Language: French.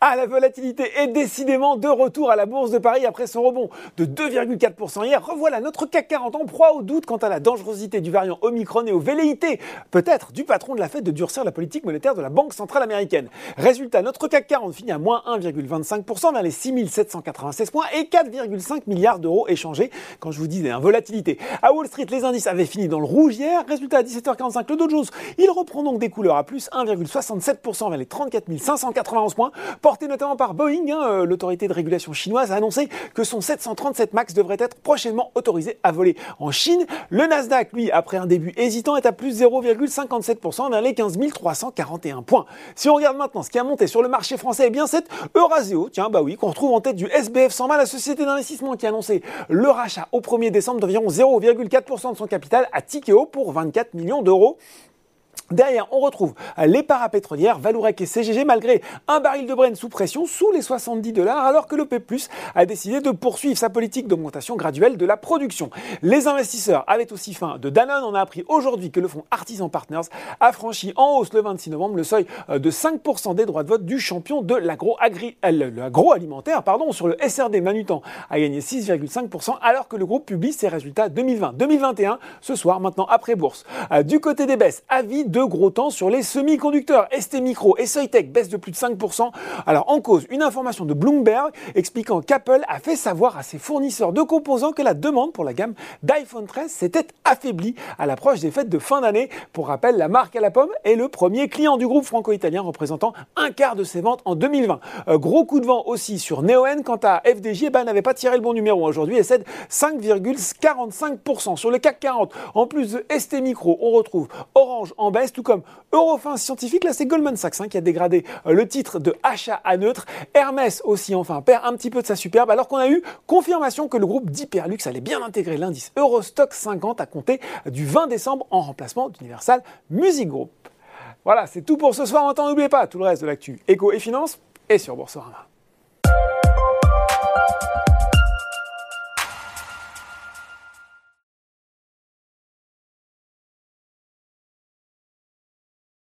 Ah, la volatilité est décidément de retour à la Bourse de Paris après son rebond de 2,4% hier. Revoilà notre CAC 40 en proie au doute quant à la dangerosité du variant Omicron et aux velléités, peut-être, du patron de la Fed de durcir la politique monétaire de la Banque Centrale Américaine. Résultat, notre CAC 40 finit à moins 1,25% vers les 6796 points et 4,5 milliards d'euros échangés quand je vous disais, hein, volatilité. À Wall Street, les indices avaient fini dans le rouge hier. Résultat, à 17h45, le Dow Jones, il reprend donc des couleurs à plus 1,67% vers les 34 591 points porté notamment par Boeing. Hein, euh, l'autorité de régulation chinoise a annoncé que son 737 MAX devrait être prochainement autorisé à voler en Chine. Le Nasdaq, lui, après un début hésitant, est à plus 0,57% vers les 15 341 points. Si on regarde maintenant ce qui a monté sur le marché français, eh bien c'est Eurasio, tiens, bah oui, qu'on retrouve en tête du SBF 120, la société d'investissement qui a annoncé le rachat au 1er décembre d'environ 0,4% de son capital à Tikeo pour 24 millions d'euros. Derrière, on retrouve les parapétrolières Valourec et CGG malgré un baril de Brent sous pression sous les 70 dollars alors que l'OPEP+, a décidé de poursuivre sa politique d'augmentation graduelle de la production. Les investisseurs avaient aussi faim de Danone. On a appris aujourd'hui que le fonds Artisan Partners a franchi en hausse le 26 novembre le seuil euh, de 5% des droits de vote du champion de euh, l'agroalimentaire. Pardon, sur le SRD Manutan a gagné 6,5% alors que le groupe publie ses résultats 2020-2021 ce soir maintenant après bourse. Euh, du côté des baisses, avis de gros temps sur les semi-conducteurs. ST Micro et Soitec baissent de plus de 5%. Alors en cause, une information de Bloomberg expliquant qu'Apple a fait savoir à ses fournisseurs de composants que la demande pour la gamme d'iPhone 13 s'était affaiblie à l'approche des fêtes de fin d'année. Pour rappel, la marque à la pomme est le premier client du groupe franco-italien représentant un quart de ses ventes en 2020. Euh, gros coup de vent aussi sur Neoen quant à FDJ, eh ben, n'avait pas tiré le bon numéro aujourd'hui et cède 5,45% sur le CAC 40. En plus de ST Micro, on retrouve Orange en baisse tout comme Eurofin Scientifique, là c'est Goldman Sachs hein, qui a dégradé euh, le titre de achat à neutre. Hermès aussi, enfin, perd un petit peu de sa superbe, alors qu'on a eu confirmation que le groupe d'Hyperlux allait bien intégrer l'indice Eurostock 50 à compter du 20 décembre en remplacement d'Universal Music Group. Voilà, c'est tout pour ce soir. Maintenant, n'oubliez pas tout le reste de l'actu éco et finance et sur Boursorama.